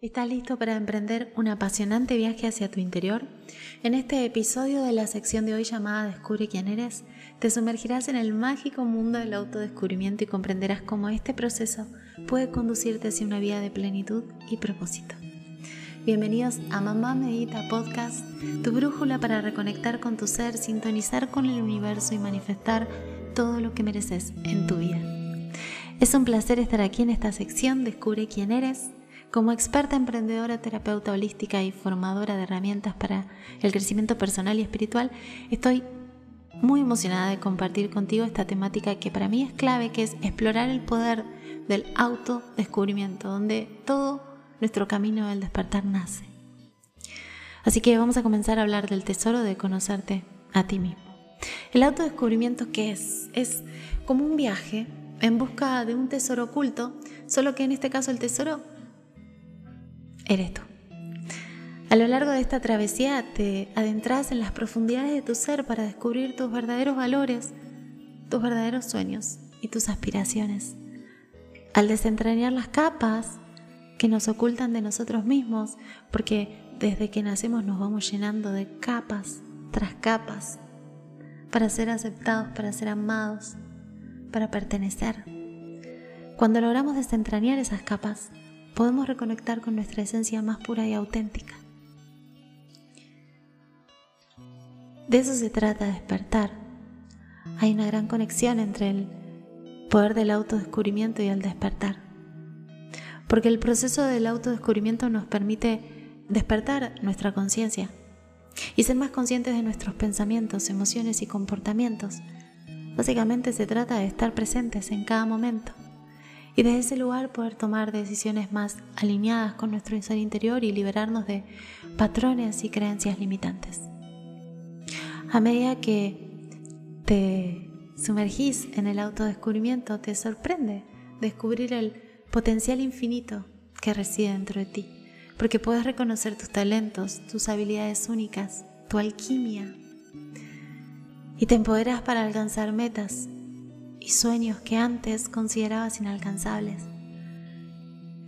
¿Estás listo para emprender un apasionante viaje hacia tu interior? En este episodio de la sección de hoy llamada Descubre quién eres, te sumergirás en el mágico mundo del autodescubrimiento y comprenderás cómo este proceso puede conducirte hacia una vida de plenitud y propósito. Bienvenidos a Mamá Medita Podcast, tu brújula para reconectar con tu ser, sintonizar con el universo y manifestar todo lo que mereces en tu vida. Es un placer estar aquí en esta sección Descubre quién eres como experta emprendedora, terapeuta holística y formadora de herramientas para el crecimiento personal y espiritual, estoy muy emocionada de compartir contigo esta temática que para mí es clave, que es explorar el poder del autodescubrimiento, donde todo nuestro camino del despertar nace. Así que vamos a comenzar a hablar del tesoro de conocerte a ti mismo. El autodescubrimiento, ¿qué es? Es como un viaje en busca de un tesoro oculto, solo que en este caso el tesoro eres tú. A lo largo de esta travesía te adentras en las profundidades de tu ser para descubrir tus verdaderos valores, tus verdaderos sueños y tus aspiraciones. Al desentrañar las capas que nos ocultan de nosotros mismos, porque desde que nacemos nos vamos llenando de capas tras capas para ser aceptados, para ser amados, para pertenecer. Cuando logramos desentrañar esas capas, podemos reconectar con nuestra esencia más pura y auténtica. De eso se trata despertar. Hay una gran conexión entre el poder del autodescubrimiento y el despertar. Porque el proceso del autodescubrimiento nos permite despertar nuestra conciencia y ser más conscientes de nuestros pensamientos, emociones y comportamientos. Básicamente se trata de estar presentes en cada momento y desde ese lugar poder tomar decisiones más alineadas con nuestro ser interior y liberarnos de patrones y creencias limitantes. A medida que te sumergís en el autodescubrimiento, te sorprende descubrir el potencial infinito que reside dentro de ti, porque puedes reconocer tus talentos, tus habilidades únicas, tu alquimia, y te empoderas para alcanzar metas y sueños que antes considerabas inalcanzables.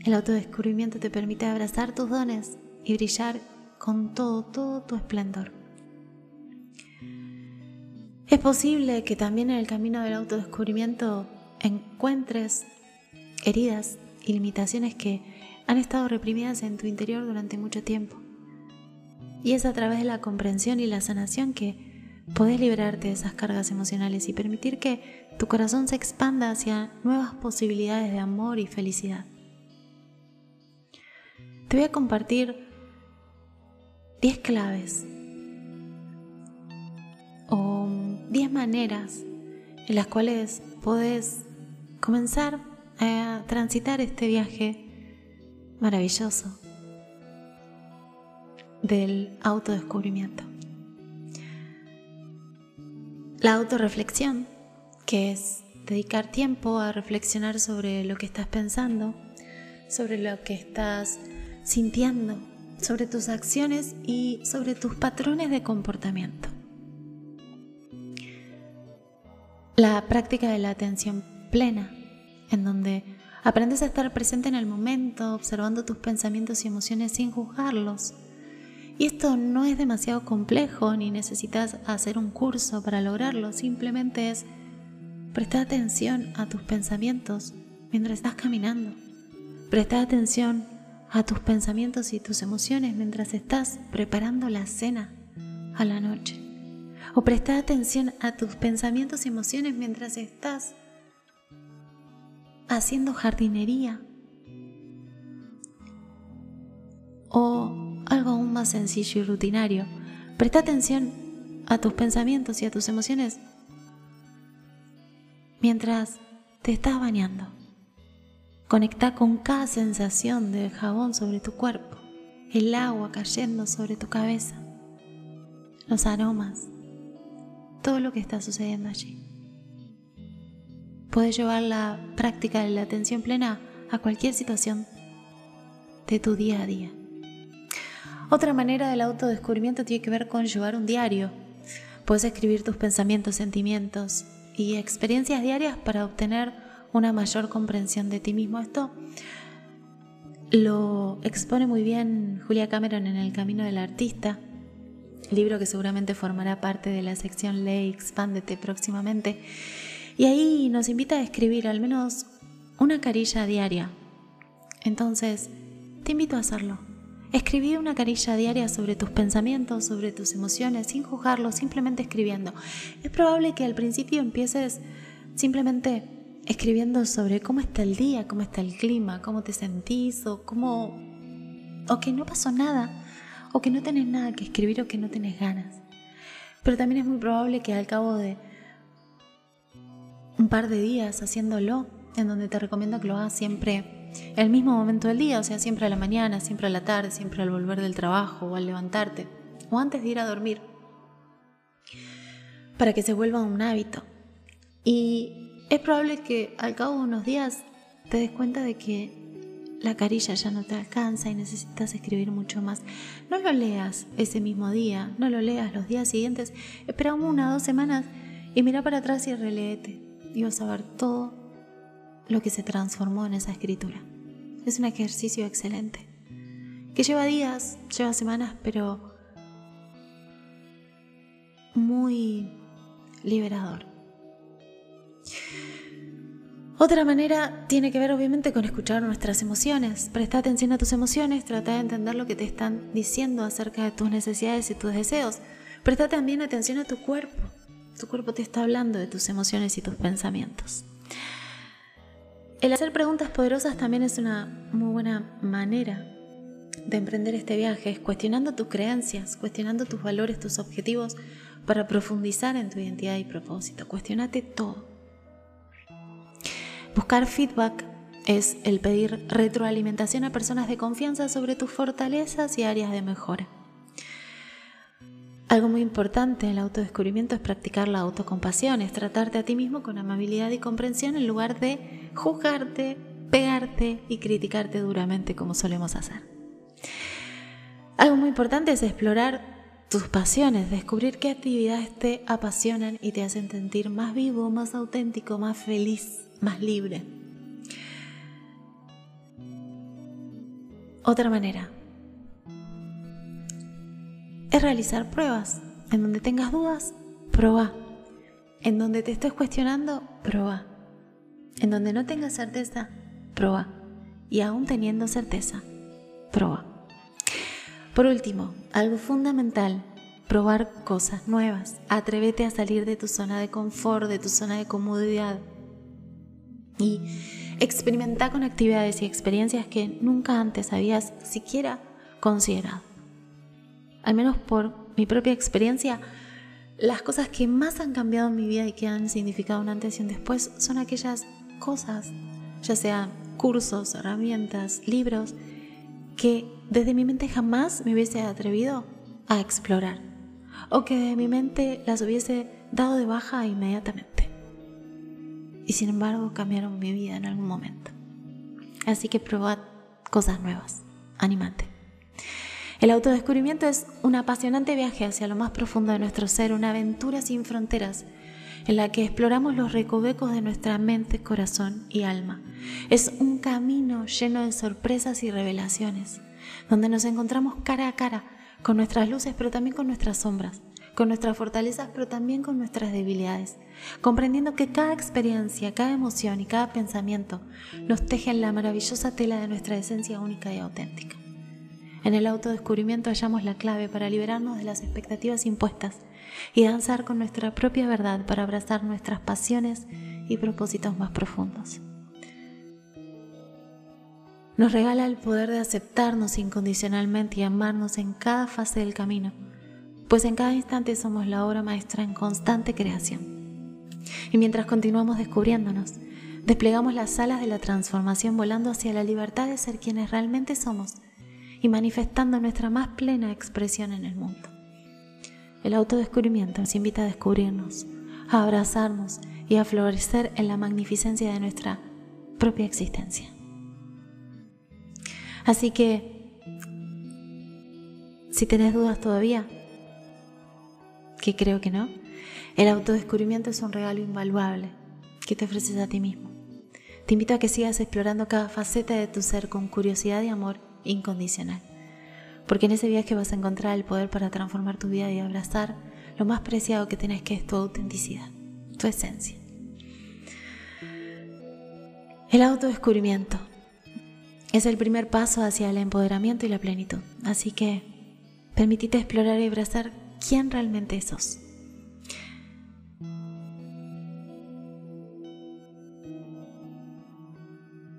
El autodescubrimiento te permite abrazar tus dones y brillar con todo, todo tu esplendor. Es posible que también en el camino del autodescubrimiento encuentres heridas y limitaciones que han estado reprimidas en tu interior durante mucho tiempo. Y es a través de la comprensión y la sanación que Podés liberarte de esas cargas emocionales y permitir que tu corazón se expanda hacia nuevas posibilidades de amor y felicidad. Te voy a compartir 10 claves o 10 maneras en las cuales podés comenzar a transitar este viaje maravilloso del autodescubrimiento. La autorreflexión, que es dedicar tiempo a reflexionar sobre lo que estás pensando, sobre lo que estás sintiendo, sobre tus acciones y sobre tus patrones de comportamiento. La práctica de la atención plena, en donde aprendes a estar presente en el momento, observando tus pensamientos y emociones sin juzgarlos y esto no es demasiado complejo ni necesitas hacer un curso para lograrlo, simplemente es prestar atención a tus pensamientos mientras estás caminando. Prestar atención a tus pensamientos y tus emociones mientras estás preparando la cena a la noche. O prestar atención a tus pensamientos y emociones mientras estás haciendo jardinería. O algo aún más sencillo y rutinario. Presta atención a tus pensamientos y a tus emociones mientras te estás bañando. Conecta con cada sensación del jabón sobre tu cuerpo, el agua cayendo sobre tu cabeza, los aromas, todo lo que está sucediendo allí. Puedes llevar la práctica de la atención plena a cualquier situación de tu día a día. Otra manera del autodescubrimiento tiene que ver con llevar un diario. Puedes escribir tus pensamientos, sentimientos y experiencias diarias para obtener una mayor comprensión de ti mismo. Esto lo expone muy bien Julia Cameron en El Camino del Artista, libro que seguramente formará parte de la sección Ley Expándete próximamente. Y ahí nos invita a escribir al menos una carilla diaria. Entonces, te invito a hacerlo. Escribí una carilla diaria sobre tus pensamientos, sobre tus emociones, sin juzgarlos, simplemente escribiendo. Es probable que al principio empieces simplemente escribiendo sobre cómo está el día, cómo está el clima, cómo te sentís o cómo... o que no pasó nada, o que no tenés nada que escribir o que no tenés ganas. Pero también es muy probable que al cabo de un par de días haciéndolo, en donde te recomiendo que lo hagas siempre el mismo momento del día, o sea, siempre a la mañana, siempre a la tarde, siempre al volver del trabajo o al levantarte, o antes de ir a dormir, para que se vuelva un hábito. Y es probable que al cabo de unos días te des cuenta de que la carilla ya no te alcanza y necesitas escribir mucho más. No lo leas ese mismo día, no lo leas los días siguientes, espera una o dos semanas y mira para atrás y releete y vas a ver todo lo que se transformó en esa escritura. Es un ejercicio excelente, que lleva días, lleva semanas, pero muy liberador. Otra manera tiene que ver obviamente con escuchar nuestras emociones. Presta atención a tus emociones, trata de entender lo que te están diciendo acerca de tus necesidades y tus deseos. Presta también atención a tu cuerpo. Tu cuerpo te está hablando de tus emociones y tus pensamientos. El hacer preguntas poderosas también es una muy buena manera de emprender este viaje, es cuestionando tus creencias, cuestionando tus valores, tus objetivos, para profundizar en tu identidad y propósito. Cuestionate todo. Buscar feedback es el pedir retroalimentación a personas de confianza sobre tus fortalezas y áreas de mejora. Algo muy importante en el autodescubrimiento es practicar la autocompasión, es tratarte a ti mismo con amabilidad y comprensión en lugar de juzgarte, pegarte y criticarte duramente como solemos hacer. Algo muy importante es explorar tus pasiones, descubrir qué actividades te apasionan y te hacen sentir más vivo, más auténtico, más feliz, más libre. Otra manera, es realizar pruebas. En donde tengas dudas, prueba. En donde te estés cuestionando, prueba. En donde no tengas certeza, prueba. Y aún teniendo certeza, prueba. Por último, algo fundamental, probar cosas nuevas. Atrévete a salir de tu zona de confort, de tu zona de comodidad. Y experimenta con actividades y experiencias que nunca antes habías siquiera considerado al menos por mi propia experiencia, las cosas que más han cambiado en mi vida y que han significado un antes y un después son aquellas cosas, ya sean cursos, herramientas, libros, que desde mi mente jamás me hubiese atrevido a explorar o que de mi mente las hubiese dado de baja inmediatamente. Y sin embargo cambiaron mi vida en algún momento. Así que probad cosas nuevas. Animate. El autodescubrimiento es un apasionante viaje hacia lo más profundo de nuestro ser, una aventura sin fronteras en la que exploramos los recovecos de nuestra mente, corazón y alma. Es un camino lleno de sorpresas y revelaciones, donde nos encontramos cara a cara con nuestras luces, pero también con nuestras sombras, con nuestras fortalezas, pero también con nuestras debilidades, comprendiendo que cada experiencia, cada emoción y cada pensamiento nos tejen la maravillosa tela de nuestra esencia única y auténtica. En el autodescubrimiento hallamos la clave para liberarnos de las expectativas impuestas y danzar con nuestra propia verdad para abrazar nuestras pasiones y propósitos más profundos. Nos regala el poder de aceptarnos incondicionalmente y amarnos en cada fase del camino, pues en cada instante somos la obra maestra en constante creación. Y mientras continuamos descubriéndonos, desplegamos las alas de la transformación volando hacia la libertad de ser quienes realmente somos y manifestando nuestra más plena expresión en el mundo. El autodescubrimiento nos invita a descubrirnos, a abrazarnos y a florecer en la magnificencia de nuestra propia existencia. Así que, si tenés dudas todavía, que creo que no, el autodescubrimiento es un regalo invaluable que te ofreces a ti mismo Te invito a que sigas explorando cada faceta de tu ser con curiosidad y amor incondicional. Porque en ese viaje vas a encontrar el poder para transformar tu vida y abrazar lo más preciado que tenés que es tu autenticidad, tu esencia. El autodescubrimiento es el primer paso hacia el empoderamiento y la plenitud. Así que permitite explorar y abrazar quién realmente sos.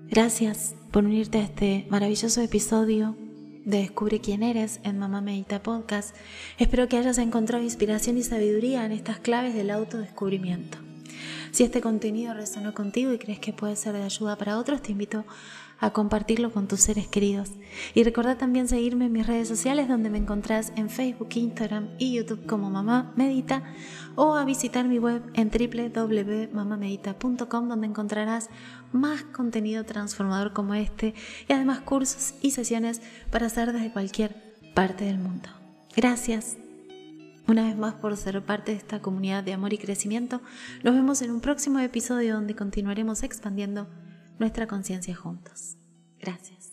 Gracias por unirte a este maravilloso episodio de Descubre quién eres en Mamá Medita Podcast. Espero que hayas encontrado inspiración y sabiduría en estas claves del autodescubrimiento. Si este contenido resonó contigo y crees que puede ser de ayuda para otros, te invito a compartirlo con tus seres queridos. Y recuerda también seguirme en mis redes sociales donde me encontrás en Facebook, Instagram y YouTube como Mamá Medita o a visitar mi web en www.mamamedita.com donde encontrarás más contenido transformador como este y además cursos y sesiones para hacer desde cualquier parte del mundo. Gracias una vez más por ser parte de esta comunidad de amor y crecimiento. Nos vemos en un próximo episodio donde continuaremos expandiendo nuestra conciencia juntos. Gracias.